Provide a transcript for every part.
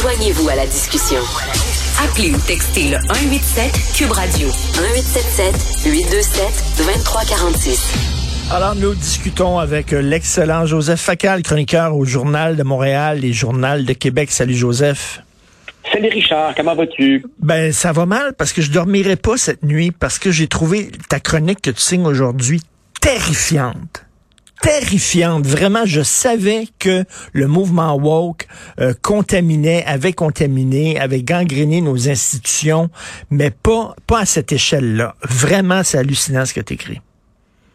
Joignez-vous à la discussion. Appelez ou textez le 187 Cube Radio 1877 827 2346. Alors, nous discutons avec l'excellent Joseph Facal, chroniqueur au Journal de Montréal et Journal de Québec. Salut Joseph. Salut Richard, comment vas-tu? Ben, ça va mal parce que je dormirai pas cette nuit parce que j'ai trouvé ta chronique que tu signes aujourd'hui terrifiante terrifiante. Vraiment, je savais que le mouvement woke euh, contaminait, avait contaminé, avait gangréné nos institutions, mais pas, à cette échelle-là. Vraiment, c'est hallucinant ce que tu écris.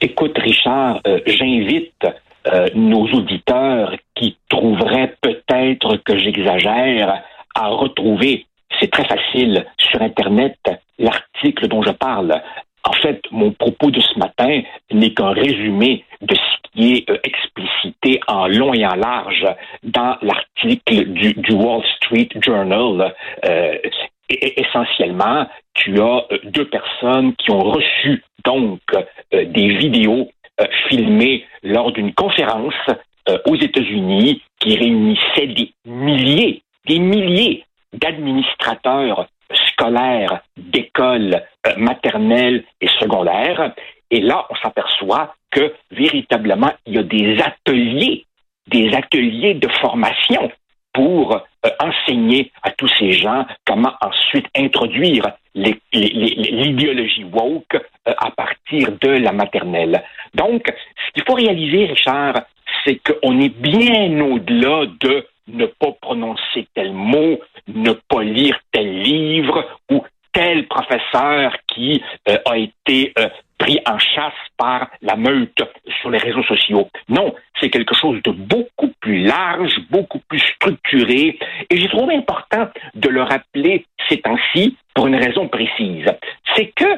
Écoute, Richard, euh, j'invite euh, nos auditeurs qui trouveraient peut-être que j'exagère à retrouver, c'est très facile, sur Internet, l'article dont je parle. En fait, mon propos de ce matin n'est qu'un résumé de ce qui est euh, explicité en long et en large dans l'article du, Wall Street Journal. Euh, essentiellement, tu as euh, deux personnes qui ont reçu donc des vidéos filmées lors d'une conférence aux États-Unis qui réunissait des milliers, des milliers d'administrateurs scolaires d'écoles maternelles et secondaires. Et là, on s'aperçoit que véritablement, il y a des ateliers, des ateliers de formation pour euh, enseigner à tous ces gens comment ensuite introduire l'idéologie woke euh, à partir de la maternelle. Donc, ce qu'il faut réaliser, Richard, c'est qu'on est bien au-delà de ne pas prononcer tel mot, ne pas lire tel livre ou tel professeur qui euh, a été pris en chasse par la meute sur les réseaux sociaux. Non, c'est quelque chose de beaucoup plus large, beaucoup plus structuré, et j'ai trouvé important de le rappeler ces temps-ci pour une raison précise. C'est que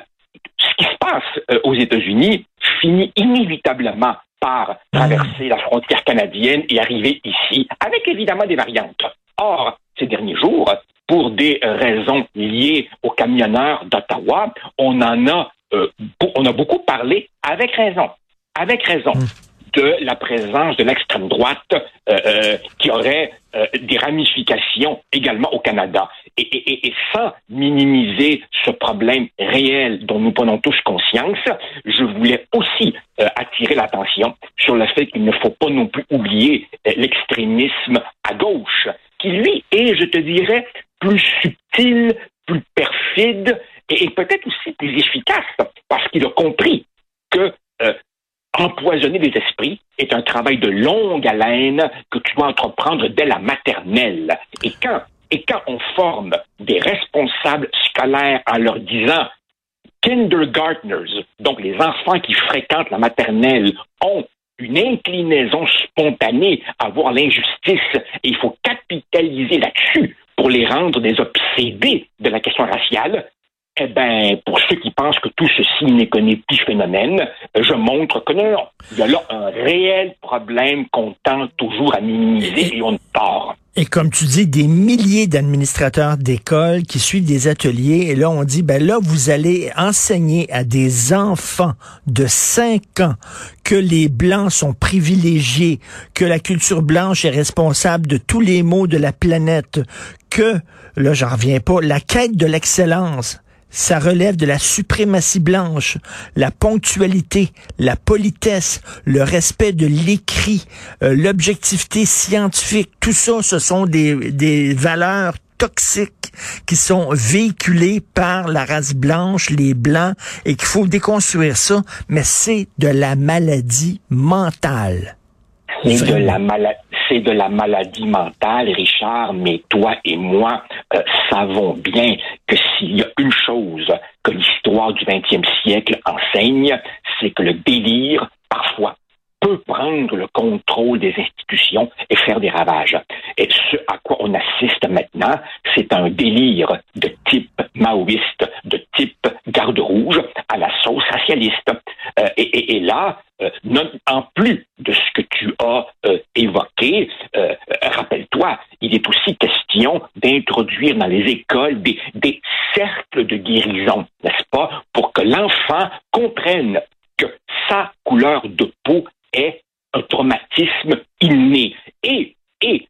ce qui se passe euh, aux États-Unis finit inévitablement par traverser la frontière canadienne et arriver ici, avec évidemment des variantes. Or, ces derniers pour des raisons liées aux camionneurs d'Ottawa, on en a euh, on a beaucoup parlé, avec raison, avec raison, hmm. de la présence de l'extrême droite euh, euh, qui aurait des ramifications également au Canada. Et, sans minimiser ce problème réel dont nous prenons tous conscience, je voulais aussi attirer l'attention sur le fait qu'il ne faut pas non plus oublier l'extrémisme à gauche, qui lui est, je te dirais, plus subtil, plus perfide et, peut-être aussi plus efficace parce qu'il a compris que euh, empoisonner les esprits est un travail de longue haleine que tu dois entreprendre dès la maternelle. Et quand, et quand on forme des responsables scolaires en leur disant kindergartners, donc les enfants qui fréquentent la maternelle, ont une inclinaison spontanée à voir l'injustice. Et il faut capitaliser là-dessus pour les rendre des obsédés de la question raciale, eh bien, pour ceux qui pensent que tout ceci n'est qu'un petit phénomène, je montre que non, il y a là un réel problème qu'on tente toujours à minimiser et, on part. Et comme tu dis, des milliers d'administrateurs d'écoles qui suivent des ateliers, et là on dit, ben là vous allez enseigner à des enfants de 5 ans que les Blancs sont privilégiés, que la culture blanche est responsable de tous les maux de la planète, que, là j'en reviens pas, la quête de l'excellence, ça relève de la suprématie blanche, la ponctualité, la politesse, le respect de l'écrit, euh, l'objectivité scientifique. Tout ça, ce sont des, des valeurs toxiques qui sont véhiculées par la race blanche, les blancs, et qu'il faut déconstruire ça, mais c'est de la maladie mentale. C'est de la maladie c'est de la maladie mentale, Richard, mais toi et moi euh, savons bien que s'il y a une chose que l'histoire du 20e siècle enseigne, c'est que le délire, parfois, peut prendre le contrôle des institutions et faire des ravages. Et ce à quoi on assiste maintenant, c'est un délire de type maoïste, de type garde rouge à la sauce racialiste. Euh, et, là, euh, en plus de ce que tu as euh, évoqué, rappelle-toi, il est aussi question d'introduire dans les écoles des, des cercles de guérison, n'est-ce pas, pour que l'enfant comprenne que sa couleur de peau est un traumatisme inné. Et, et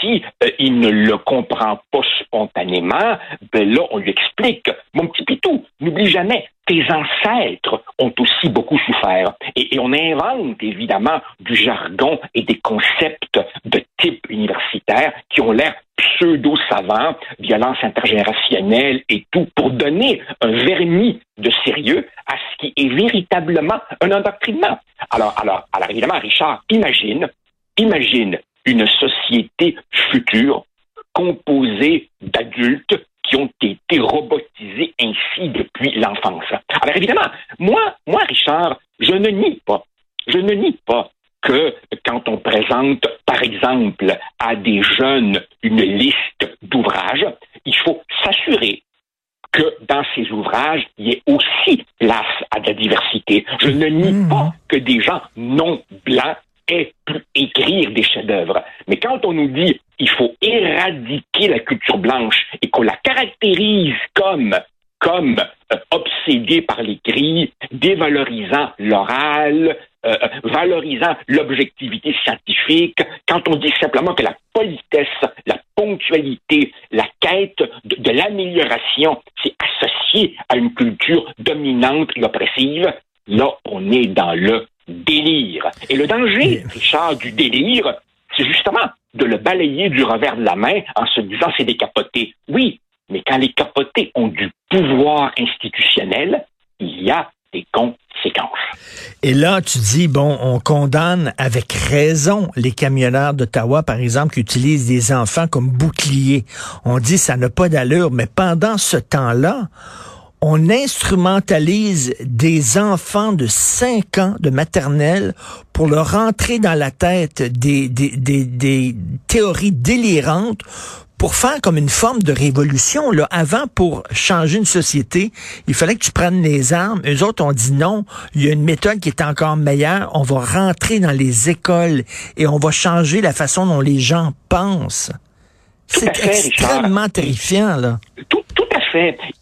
si euh, il ne le comprend pas spontanément, ben là, on lui explique. Mon petit Pitou, n'oublie jamais, tes ancêtres ont aussi beaucoup souffert. Et, on invente évidemment du jargon et des concepts de type universitaire qui ont l'air pseudo-savants, violence intergénérationnelle et tout, pour donner un vernis de sérieux à ce qui est véritablement un endoctrinement. Alors, alors, alors évidemment, Richard, imagine, imagine une société future composée d'adultes qui ont été robotisés ainsi depuis l'enfance. Alors évidemment, moi, moi, Richard, je ne nie pas, je ne nie pas que quand on présente, par exemple, à des jeunes une liste d'ouvrages, il faut s'assurer que dans ces ouvrages, il y ait aussi place à de la diversité. Je ne nie mmh. pas que des gens non blancs aient pu écrire des chefs-d'œuvre. Mais quand on nous dit il faut éradiquer la culture blanche et qu'on la caractérise comme comme euh, obsédée par l'écrit, dévalorisant l'oral, euh, valorisant l'objectivité scientifique, quand on dit simplement que la politesse, la ponctualité, la quête de, de l'amélioration, c'est associé à une culture dominante et oppressive, là, on est dans le délire. Et le danger, Richard, du délire, c'est justement de le balayer du revers de la main en se disant c'est des capotés. Oui, mais quand les capotés ont du pouvoir institutionnel, il y a des conséquences. Et là, tu dis, bon, on condamne avec raison les camionneurs d'Ottawa, par exemple, qui utilisent des enfants comme boucliers. On dit ça n'a pas d'allure, mais pendant ce temps-là, on instrumentalise des enfants de 5 ans de maternelle pour leur rentrer dans la tête des, théories délirantes pour faire comme une forme de révolution. Là. Avant, pour changer une société, il fallait que tu prennes les armes. Eux autres ont dit non, il y a une méthode qui est encore meilleure. On va rentrer dans les écoles et on va changer la façon dont les gens pensent. C'est extrêmement terrifiant, là. Tout, tout à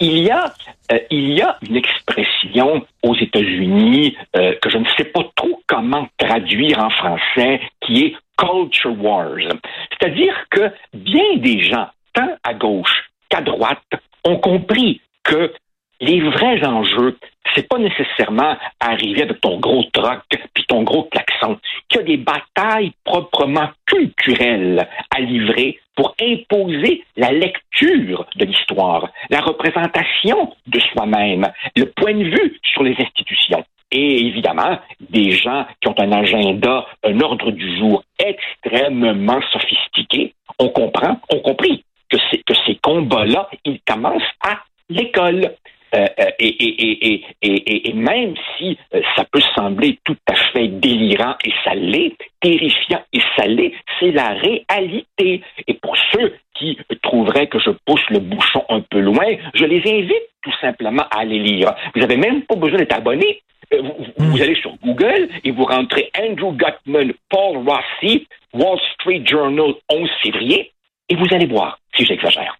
Il y a euh, il y a une expression aux États-Unis euh, que je ne sais pas trop comment traduire en français, qui est culture wars. C'est-à-dire que bien des gens, tant à gauche qu'à droite, ont compris que les vrais enjeux, c'est pas nécessairement arriver avec ton gros troc puis ton gros klaxon. Qu'il y a des batailles proprement culturelles à livrer pour imposer la lecture de l'histoire, la représentation de soi-même, le point de vue sur les institutions. Et évidemment, des gens qui ont un agenda, un ordre du jour extrêmement sophistiqué, on comprend, on compris que, que ces combats-là, ils commencent à l'école. Euh, euh, et, et, et, et, même si euh, ça peut sembler tout à fait délirant et ça l'est, terrifiant et ça l'est, c'est la réalité. Et pour ceux qui trouveraient que je pousse le bouchon un peu loin, je les invite tout simplement à aller lire. Vous n'avez même pas besoin d'être abonné. Vous, vous, hmm. allez sur Google et vous rentrez Andrew Gutman, Paul Rossi, Wall Street Journal 11 février, et vous allez voir si j'exagère.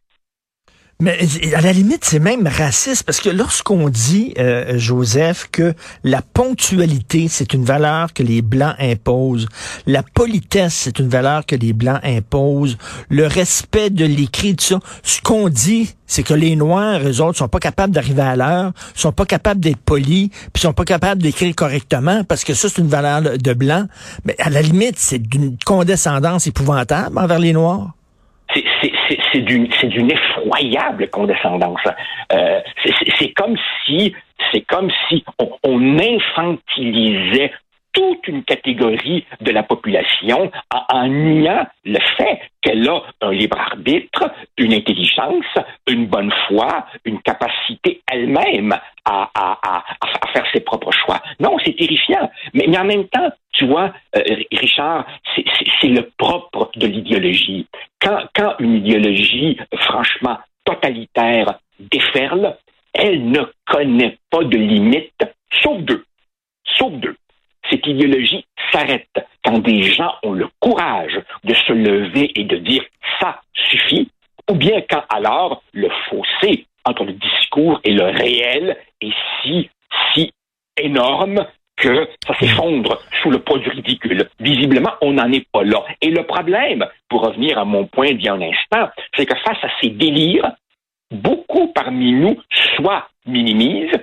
Mais à la limite, c'est même raciste parce que lorsqu'on dit, euh, Joseph, que la ponctualité, c'est une valeur que les Blancs imposent, la politesse, c'est une valeur que les Blancs imposent, le respect de l'écrit, tout ça, ce qu'on dit, c'est que les Noirs, eux autres, sont pas capables d'arriver à l'heure, sont pas capables d'être polis, puis sont pas capables d'écrire correctement parce que ça, c'est une valeur de Blanc. Mais à la limite, c'est d'une condescendance épouvantable envers les Noirs c'est d'une effroyable condescendance. Euh, c'est comme si c'est comme si on, infantilisait toute une catégorie de la population en, niant le fait qu'elle a un libre arbitre, une intelligence, une bonne foi, une capacité elle-même à, à, faire ses propres choix. Non, c'est terrifiant. Mais, mais, en même temps, tu vois, euh, Richard, c'est le propre de l'idéologie. Quand, une idéologie, franchement, totalitaire déferle, elle ne connaît pas de limites, sauf deux. Sauf deux cette idéologie s'arrête quand des gens ont le courage de se lever et de dire ça suffit, ou bien quand alors le fossé entre le discours et le réel est si, si énorme que ça s'effondre sous le poids du ridicule. Visiblement, on n'en est pas là. Et le problème, pour revenir à mon point d'il y a un instant, c'est que face à ces délires, beaucoup parmi nous soit minimisent,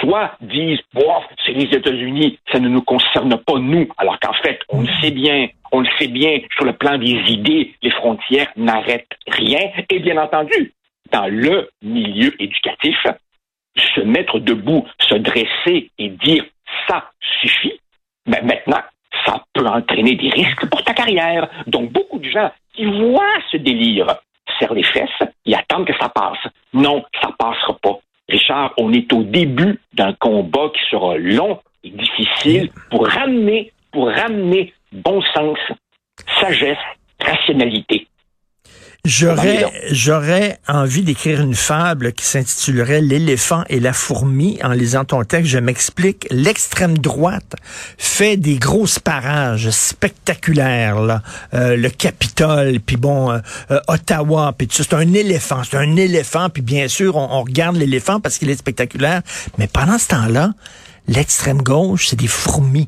soit disent bon, c'est les États-Unis, ça ne nous concerne pas nous, alors qu'en fait, on le sait bien, on le sait bien, sur le plan des idées, les frontières n'arrêtent rien. Et bien entendu, dans le milieu éducatif, se mettre debout, se dresser et dire ça suffit, mais ben, maintenant, ça peut entraîner des risques pour ta carrière. Donc, beaucoup de gens qui voient ce délire serrent les fesses, ils attendent que ça passe. Non, ça passera pas. Richard, on est au début d'un combat qui sera long et difficile pour ramener, pour ramener bon sens, sagesse, rationalité J'aurais, j'aurais envie d'écrire une fable qui s'intitulerait L'éléphant et la fourmi. En lisant ton texte, je m'explique. L'extrême droite fait des grosses parages spectaculaires, là. Euh, le Capitole, puis bon, euh, euh, Ottawa, puis tout C'est un éléphant, c'est un éléphant, puis bien sûr, on, on regarde l'éléphant parce qu'il est spectaculaire. Mais pendant ce temps-là, L'extrême gauche, c'est des fourmis.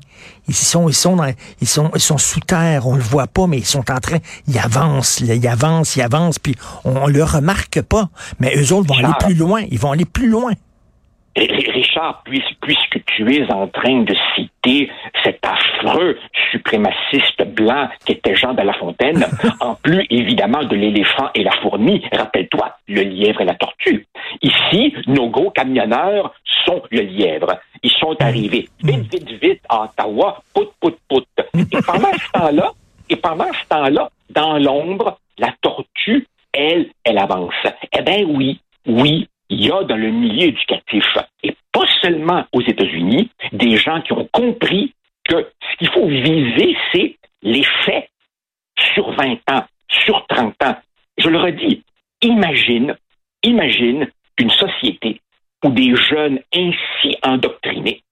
Ils sont, ils sont, ils sont, ils sont sous terre. On le voit pas, mais ils sont en train, ils avancent, ils avancent, ils avancent, puis on, le remarque pas. Mais eux autres vont aller plus loin. Ils vont aller plus loin. Richard, puisque tu es en train de citer cet affreux suprémaciste blanc qui était Jean de La Fontaine, en plus évidemment de l'éléphant et la fourmi, rappelle-toi, le lièvre et la tortue. Ici, nos gros camionneurs sont le lièvre. Ils sont arrivés vite, vite, vite à Ottawa, pout, pout, pout. Et pendant ce temps-là, et pendant ce temps-là, dans l'ombre, la tortue, elle, elle avance. Eh bien oui, oui, il y a dans le milieu éducatif, et seulement aux États-Unis, des gens qui ont compris que ce qu'il faut viser, c'est l'effet sur 20 ans, sur 30 ans. Je le redis, imagine, imagine une société où des jeunes ainsi endoctrinés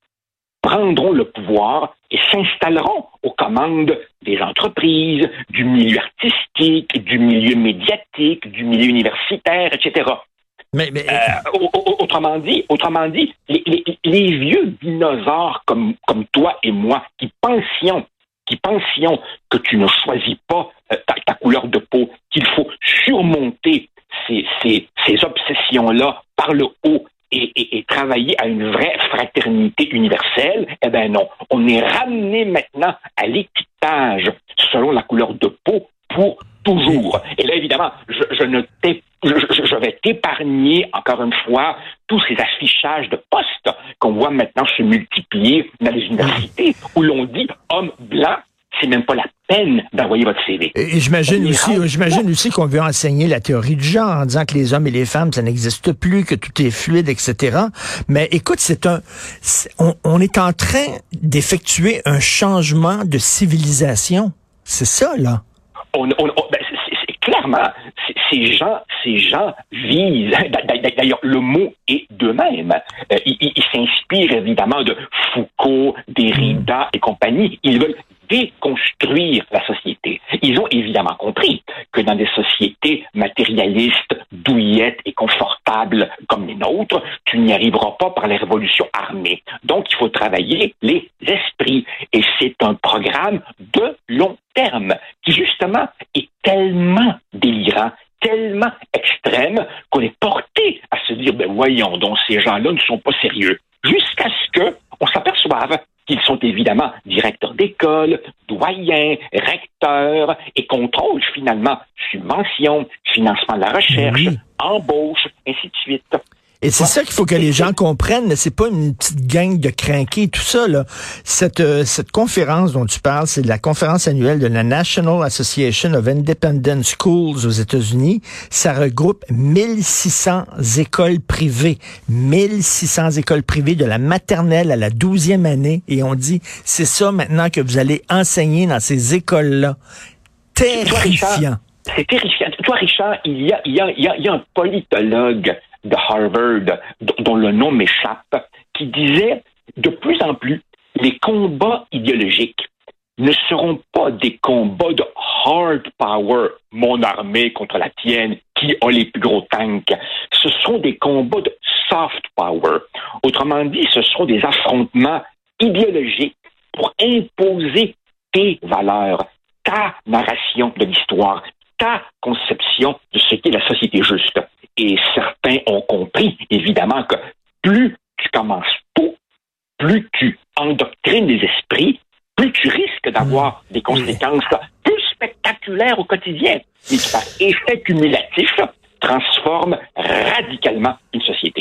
prendront le pouvoir et s'installeront aux commandes des entreprises, du milieu artistique, du milieu médiatique, du milieu universitaire, etc. Euh, autrement dit, autrement dit, les, vieux dinosaures comme, toi et moi qui pensions qui pensions que tu ne choisis pas euh, ta, couleur de peau, qu'il faut surmonter ces, obsessions-là par le haut et, travailler à une vraie fraternité universelle, eh bien non. On est ramené maintenant à l'étiquetage selon la couleur de peau pour toujours. Et là, évidemment, je, je ne t'ai je, vais t'épargner, encore une fois, tous ces affichages de postes qu'on voit maintenant se multiplier dans les universités où l'on dit homme blanc, c'est même pas la peine d'envoyer votre CV. Et, j'imagine aussi, j'imagine aussi qu'on veut enseigner la théorie du genre en disant que les hommes et les femmes, ça n'existe plus, que tout est fluide, etc. Mais écoute, c'est un, on, est en train d'effectuer un changement de civilisation. C'est ça, là. On, ben, clairement, ces gens, ces gens visent. D'ailleurs, le mot est d'eux-mêmes. Euh, ils s'inspirent évidemment de Foucault, Derrida et compagnie. Ils veulent déconstruire la société. Ils ont évidemment compris que dans des sociétés matérialistes, douillettes et confortables comme les nôtres, tu n'y arriveras pas par les révolutions armées. Donc, il faut travailler les esprits. Et c'est un programme de long terme qui, justement, est tellement délirant, tellement extrême qu'on est porté à se dire, ben voyons donc, ces gens-là ne sont pas sérieux. Jusqu'à ce que on s'aperçoive qu'ils sont évidemment directeurs d'école, doyens, recteurs et contrôlent finalement subventions, financement de la recherche, embauche, ainsi de suite. Et c'est ça qu'il faut que les gens comprennent. C'est pas une petite gang de crinqués, tout ça. Là. Cette, euh, cette conférence dont tu parles, c'est la conférence annuelle de la National Association of Independent Schools aux États-Unis. Ça regroupe 1600 écoles privées. 1600 écoles privées de la maternelle à la douzième année. Et on dit, c'est ça maintenant que vous allez enseigner dans ces écoles-là. Terrifiant. C'est terrifiant. Toi, Richard, il y a, il y a, il y a un politologue de Harvard, dont le nom m'échappe, qui disait de plus en plus, les combats idéologiques ne seront pas des combats de hard power, mon armée contre la tienne, qui a les plus gros tanks. Ce sont des combats de soft power. Autrement dit, ce sont des affrontements idéologique pour imposer tes valeurs, ta narration de l'histoire, ta conception de ce qu'est la société juste. Et certains ont compris, évidemment, que plus tu commences tôt, plus tu endoctrines les esprits, plus tu risques d'avoir mmh. des conséquences plus spectaculaires au quotidien. Et par effet cumulatif, transforme radicalement une société.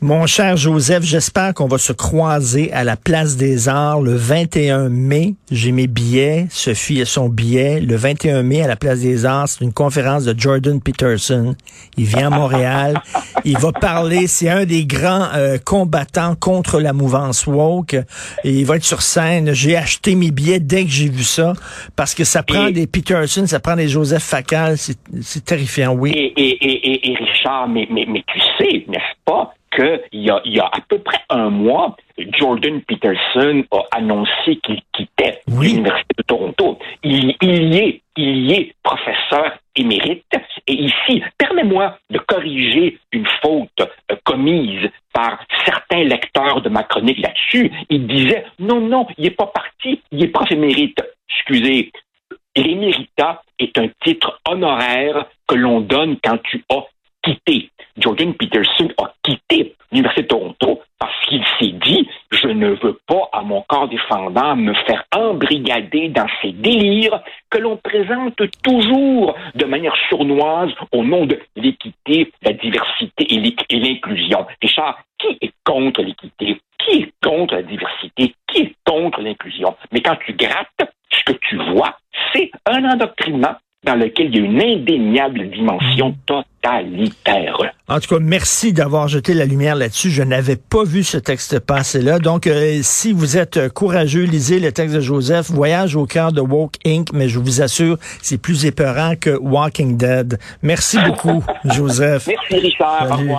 Mon cher Joseph, j'espère qu'on va se croiser à la Place des Arts le 21 mai. J'ai mes billets. Sophie a son billet. Le 21 mai à la Place des Arts, c'est une conférence de Jordan Peterson. Il vient à Montréal. Il va parler. C'est un des grands euh, combattants contre la mouvance woke. Et il va être sur scène. J'ai acheté mes billets dès que j'ai vu ça parce que ça prend des Peterson, ça prend des Joseph Facal. C'est terrifiant, oui. Et, et Richard, mais, mais, mais tu sais, n'est-ce pas? Qu'il y a, y a à peu près un mois, Jordan Peterson a annoncé qu'il quittait l'Université de Toronto. Il, il, y est, il y est professeur émérite. Et ici, permets-moi de corriger une faute euh, commise par certains lecteurs de ma chronique là-dessus. Il disait, non, non, il n'est pas parti, il est prof émérite. Excusez, l'éméritat est un titre honoraire que l'on donne quand tu as quitté. Jordan Peterson a quitté l'Université de Toronto parce qu'il s'est dit je ne veux pas à mon corps défendant me faire embrigader dans ces délires que l'on présente toujours de manière sournoise au nom de l'équité, la diversité et l'inclusion. Richard, qui est contre l'équité? Qui est contre la diversité? Qui est contre l'inclusion? Mais quand tu grattes, ce que tu vois, c'est un endoctrinement dans lequel il y a une indéniable dimension totalitaire. En tout cas, merci d'avoir jeté la lumière là-dessus. Je n'avais pas vu ce texte passer-là. Donc, euh, si vous êtes courageux, lisez le texte de Joseph, Voyage au cœur de Woke Inc., mais je vous assure, c'est plus épeurant que Walking Dead. Merci beaucoup, Joseph. Merci, Richard. Au revoir.